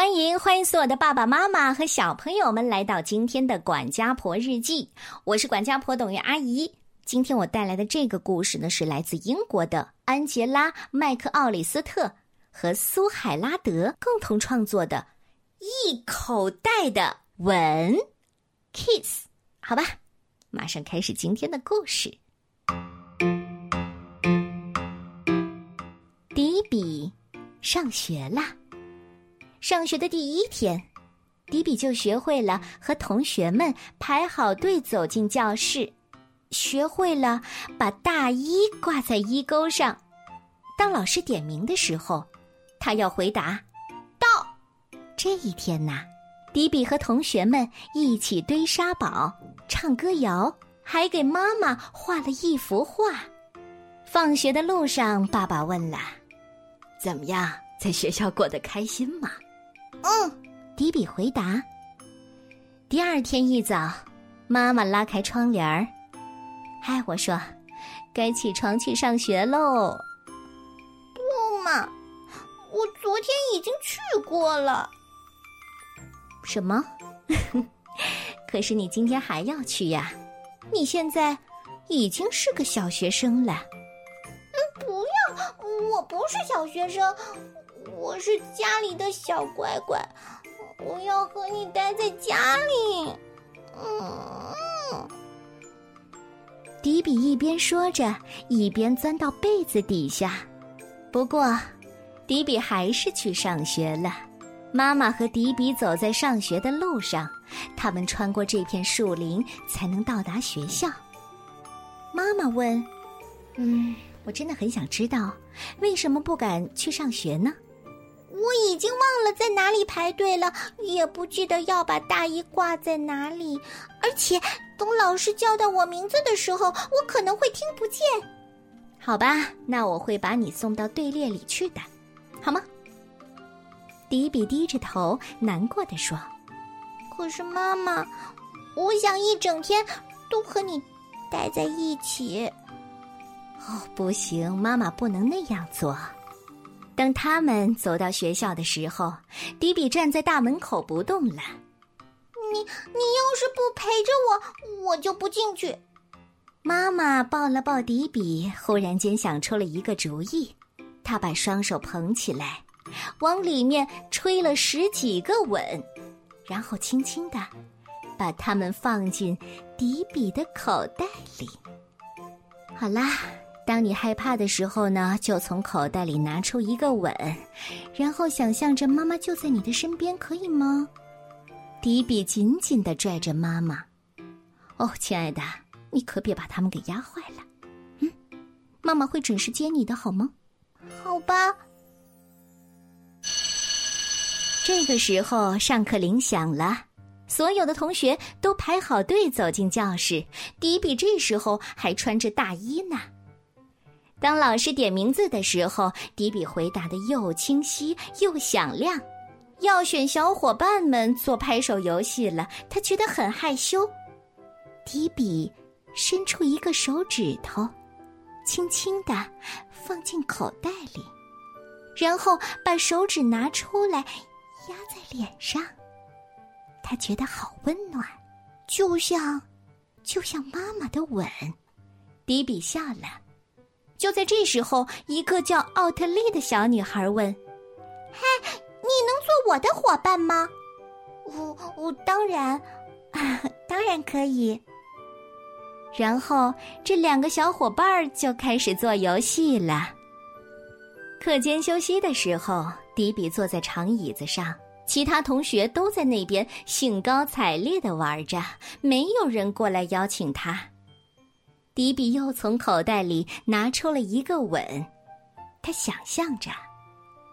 欢迎欢迎所有的爸爸妈妈和小朋友们来到今天的管家婆日记。我是管家婆董月阿姨。今天我带来的这个故事呢，是来自英国的安杰拉·麦克奥里斯特和苏海拉德共同创作的《一口袋的吻》，Kiss。好吧，马上开始今天的故事。迪比上学啦。上学的第一天，迪比就学会了和同学们排好队走进教室，学会了把大衣挂在衣钩上。当老师点名的时候，他要回答“到”。这一天呐，迪比和同学们一起堆沙堡、唱歌谣，还给妈妈画了一幅画。放学的路上，爸爸问了：“怎么样，在学校过得开心吗？”嗯，迪比回答。第二天一早，妈妈拉开窗帘儿，嗨，我说，该起床去上学喽。不嘛，我昨天已经去过了。什么？可是你今天还要去呀？你现在已经是个小学生了。嗯，不要，我不是小学生。我是家里的小乖乖，我要和你待在家里。嗯，迪比一边说着，一边钻到被子底下。不过，迪比还是去上学了。妈妈和迪比走在上学的路上，他们穿过这片树林才能到达学校。妈妈问：“嗯，我真的很想知道，为什么不敢去上学呢？”我已经忘了在哪里排队了，也不记得要把大衣挂在哪里。而且，等老师叫到我名字的时候，我可能会听不见。好吧，那我会把你送到队列里去的，好吗？迪比低着头，难过的说：“可是妈妈，我想一整天都和你待在一起。”哦，不行，妈妈不能那样做。当他们走到学校的时候，迪比站在大门口不动了。你你要是不陪着我，我就不进去。妈妈抱了抱迪比，忽然间想出了一个主意。她把双手捧起来，往里面吹了十几个吻，然后轻轻的把它们放进迪比的口袋里。好啦。当你害怕的时候呢，就从口袋里拿出一个吻，然后想象着妈妈就在你的身边，可以吗？迪比紧紧的拽着妈妈。哦，亲爱的，你可别把他们给压坏了。嗯，妈妈会准时接你的，好吗？好吧。这个时候，上课铃响了，所有的同学都排好队走进教室。迪比这时候还穿着大衣呢。当老师点名字的时候，迪比回答的又清晰又响亮。要选小伙伴们做拍手游戏了，他觉得很害羞。迪比伸出一个手指头，轻轻的放进口袋里，然后把手指拿出来压在脸上。他觉得好温暖，就像，就像妈妈的吻。迪比笑了。就在这时候，一个叫奥特利的小女孩问：“嗨，你能做我的伙伴吗？”“我我当然，当然可以。”然后这两个小伙伴就开始做游戏了。课间休息的时候，迪比坐在长椅子上，其他同学都在那边兴高采烈的玩着，没有人过来邀请他。迪比又从口袋里拿出了一个吻，他想象着，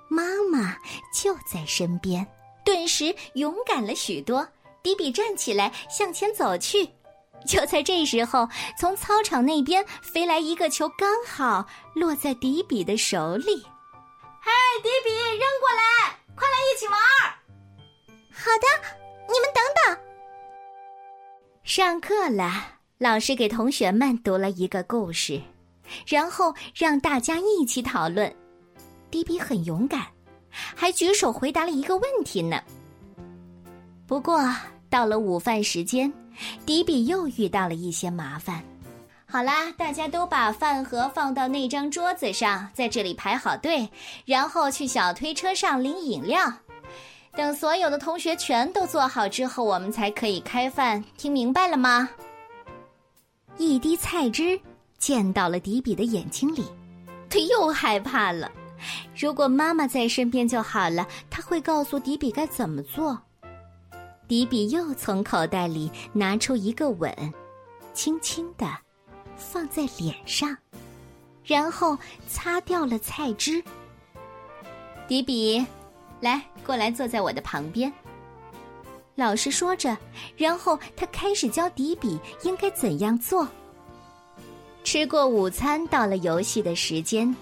妈妈就在身边，顿时勇敢了许多。迪比站起来向前走去，就在这时候，从操场那边飞来一个球，刚好落在迪比的手里。嗨，迪比，扔过来，快来一起玩！好的，你们等等。上课了。老师给同学们读了一个故事，然后让大家一起讨论。迪比很勇敢，还举手回答了一个问题呢。不过到了午饭时间，迪比又遇到了一些麻烦。好啦，大家都把饭盒放到那张桌子上，在这里排好队，然后去小推车上领饮料。等所有的同学全都坐好之后，我们才可以开饭。听明白了吗？一滴菜汁溅到了迪比的眼睛里，他又害怕了。如果妈妈在身边就好了，他会告诉迪比该怎么做。迪比又从口袋里拿出一个吻，轻轻的。放在脸上，然后擦掉了菜汁。迪比，来，过来坐在我的旁边。老师说着，然后他开始教迪比应该怎样做。吃过午餐，到了游戏的时间。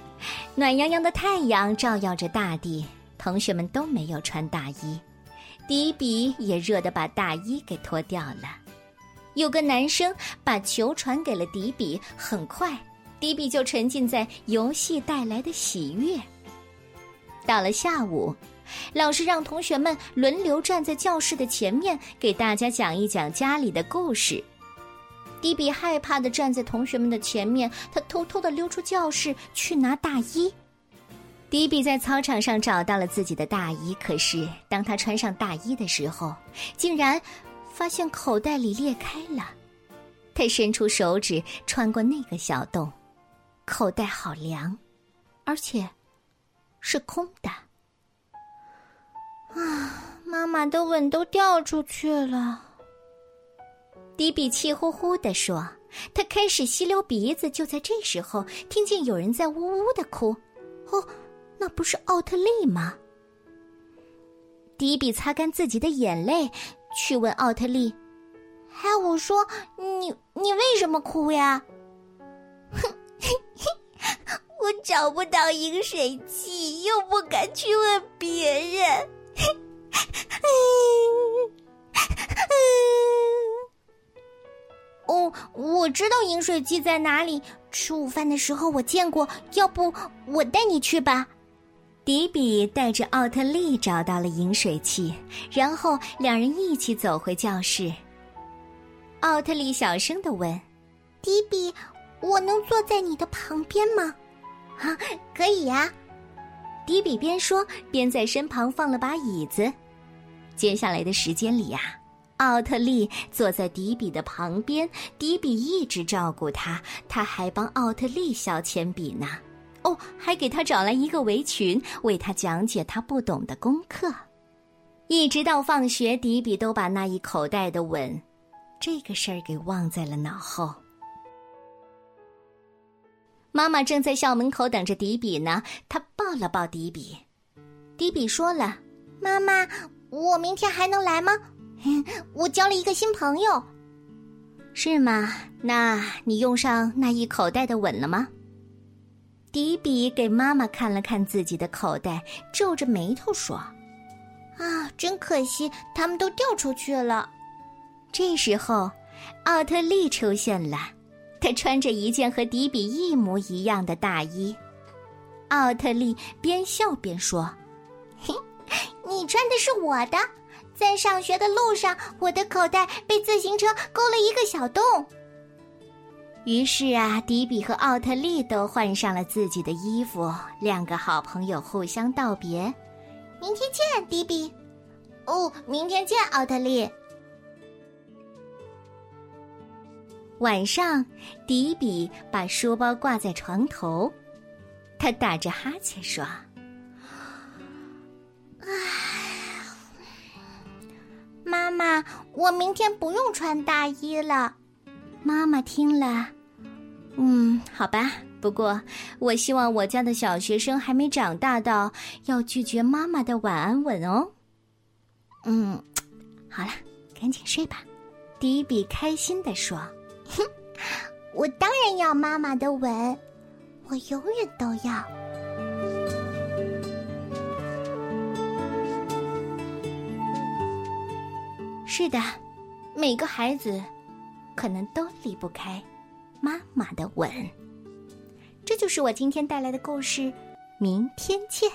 暖洋洋的太阳照耀着大地，同学们都没有穿大衣，迪比也热得把大衣给脱掉了。有个男生把球传给了迪比，很快，迪比就沉浸在游戏带来的喜悦。到了下午，老师让同学们轮流站在教室的前面，给大家讲一讲家里的故事。迪比害怕的站在同学们的前面，他偷偷的溜出教室去拿大衣。迪比在操场上找到了自己的大衣，可是当他穿上大衣的时候，竟然。发现口袋里裂开了，他伸出手指穿过那个小洞，口袋好凉，而且是空的。啊，妈妈的吻都掉出去了。迪比气呼呼地说：“他开始吸溜鼻子。”就在这时候，听见有人在呜呜的哭。哦，那不是奥特利吗？迪比擦干自己的眼泪。去问奥特利，哎，我说你你为什么哭呀？哼，我找不到饮水器，又不敢去问别人。我知道饮水机在哪里，吃午饭的时候我见过。要不我带你去吧。迪比带着奥特利找到了饮水器，然后两人一起走回教室。奥特利小声的问：“迪比，我能坐在你的旁边吗？”“啊，可以呀。”迪比边说边在身旁放了把椅子。接下来的时间里呀，奥特利坐在迪比的旁边，迪比一直照顾他，他还帮奥特利削铅笔呢。哦，还给他找来一个围裙，为他讲解他不懂的功课，一直到放学，迪比都把那一口袋的吻，这个事儿给忘在了脑后。妈妈正在校门口等着迪比呢，她抱了抱迪比。迪比说了：“妈妈，我明天还能来吗？我交了一个新朋友。”是吗？那你用上那一口袋的吻了吗？迪比给妈妈看了看自己的口袋，皱着眉头说：“啊，真可惜，他们都掉出去了。”这时候，奥特利出现了，他穿着一件和迪比一模一样的大衣。奥特利边笑边说：“嘿，你穿的是我的，在上学的路上，我的口袋被自行车勾了一个小洞。”于是啊，迪比和奥特利都换上了自己的衣服，两个好朋友互相道别：“明天见，迪比。”“哦，明天见，奥特利。”晚上，迪比把书包挂在床头，他打着哈欠说：“ 唉，妈，我明天不用穿大衣了。”妈妈听了。嗯，好吧。不过，我希望我家的小学生还没长大到要拒绝妈妈的晚安吻哦。嗯，好了，赶紧睡吧。迪比开心的说：“哼，我当然要妈妈的吻，我永远都要。”是的，每个孩子可能都离不开。妈妈的吻，这就是我今天带来的故事。明天见。